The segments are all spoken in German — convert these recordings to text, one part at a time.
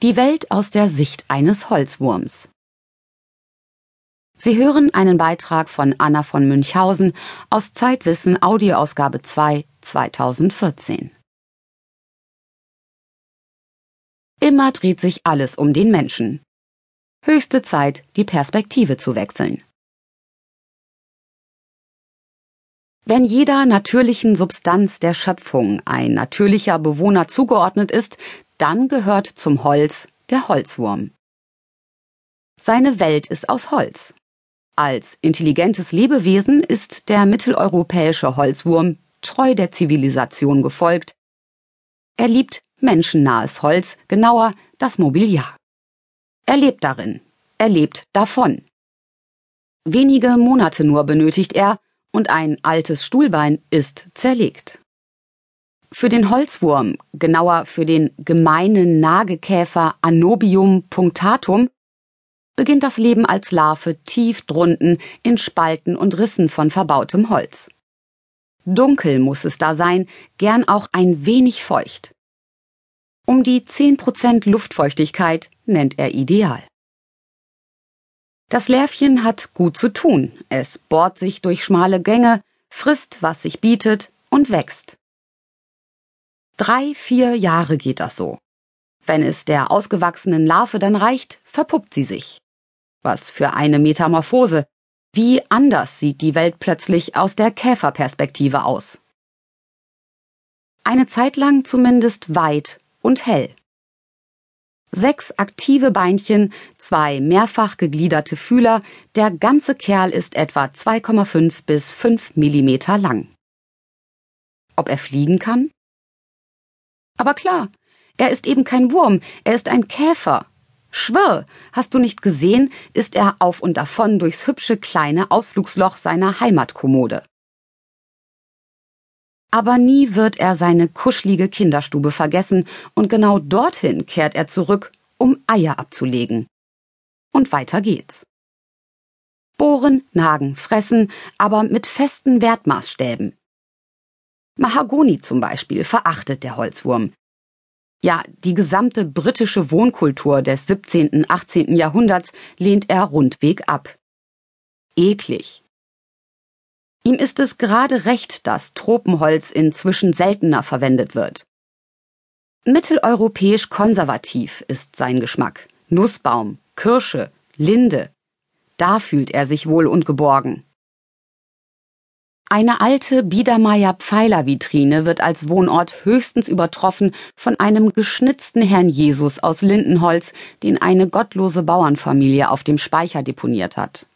Die Welt aus der Sicht eines Holzwurms. Sie hören einen Beitrag von Anna von Münchhausen aus Zeitwissen Audioausgabe 2 2014. Immer dreht sich alles um den Menschen. Höchste Zeit, die Perspektive zu wechseln. Wenn jeder natürlichen Substanz der Schöpfung ein natürlicher Bewohner zugeordnet ist, dann gehört zum Holz der Holzwurm. Seine Welt ist aus Holz. Als intelligentes Lebewesen ist der mitteleuropäische Holzwurm treu der Zivilisation gefolgt. Er liebt menschennahes Holz, genauer das Mobiliar. Er lebt darin, er lebt davon. Wenige Monate nur benötigt er, und ein altes Stuhlbein ist zerlegt. Für den Holzwurm, genauer für den gemeinen Nagekäfer Anobium punctatum, beginnt das Leben als Larve tief drunten in Spalten und Rissen von verbautem Holz. Dunkel muss es da sein, gern auch ein wenig feucht. Um die 10% Luftfeuchtigkeit nennt er ideal. Das Lärvchen hat gut zu tun. Es bohrt sich durch schmale Gänge, frisst, was sich bietet und wächst. Drei, vier Jahre geht das so. Wenn es der ausgewachsenen Larve dann reicht, verpuppt sie sich. Was für eine Metamorphose. Wie anders sieht die Welt plötzlich aus der Käferperspektive aus. Eine Zeit lang zumindest weit und hell. Sechs aktive Beinchen, zwei mehrfach gegliederte Fühler, der ganze Kerl ist etwa 2,5 bis 5 Millimeter lang. Ob er fliegen kann? Aber klar, er ist eben kein Wurm, er ist ein Käfer. Schwör, hast du nicht gesehen, ist er auf und davon durchs hübsche kleine Ausflugsloch seiner Heimatkommode. Aber nie wird er seine kuschelige Kinderstube vergessen, und genau dorthin kehrt er zurück, um Eier abzulegen. Und weiter geht's. Bohren, nagen, fressen, aber mit festen Wertmaßstäben. Mahagoni zum Beispiel verachtet der Holzwurm. Ja, die gesamte britische Wohnkultur des 17., 18. Jahrhunderts lehnt er rundweg ab. Eklig. Ihm ist es gerade recht, dass Tropenholz inzwischen seltener verwendet wird. Mitteleuropäisch konservativ ist sein Geschmack. Nussbaum, Kirsche, Linde. Da fühlt er sich wohl und geborgen. Eine alte Biedermeier Pfeilervitrine wird als Wohnort höchstens übertroffen von einem geschnitzten Herrn Jesus aus Lindenholz, den eine gottlose Bauernfamilie auf dem Speicher deponiert hat.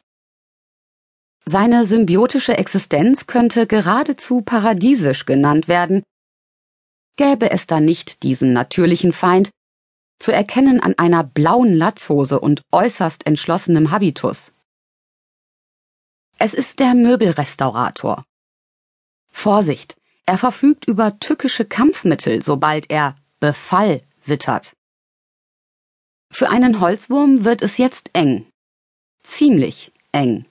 Seine symbiotische Existenz könnte geradezu paradiesisch genannt werden, gäbe es da nicht diesen natürlichen Feind, zu erkennen an einer blauen Latzhose und äußerst entschlossenem Habitus. Es ist der Möbelrestaurator. Vorsicht, er verfügt über tückische Kampfmittel, sobald er Befall wittert. Für einen Holzwurm wird es jetzt eng. Ziemlich eng.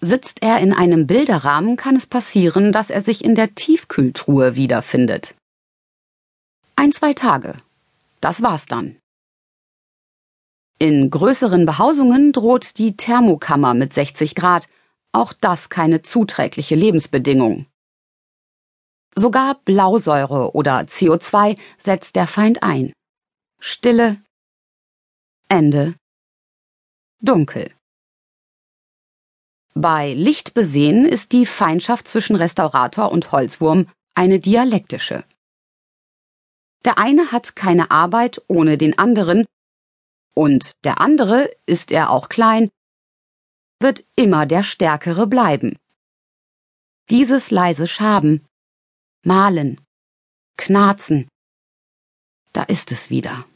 Sitzt er in einem Bilderrahmen, kann es passieren, dass er sich in der Tiefkühltruhe wiederfindet. Ein, zwei Tage. Das war's dann. In größeren Behausungen droht die Thermokammer mit 60 Grad, auch das keine zuträgliche Lebensbedingung. Sogar Blausäure oder CO2 setzt der Feind ein. Stille. Ende. Dunkel. Bei Lichtbesehen ist die Feindschaft zwischen Restaurator und Holzwurm eine dialektische. Der eine hat keine Arbeit ohne den anderen, und der andere, ist er auch klein, wird immer der Stärkere bleiben. Dieses leise Schaben, Malen, Knarzen, da ist es wieder.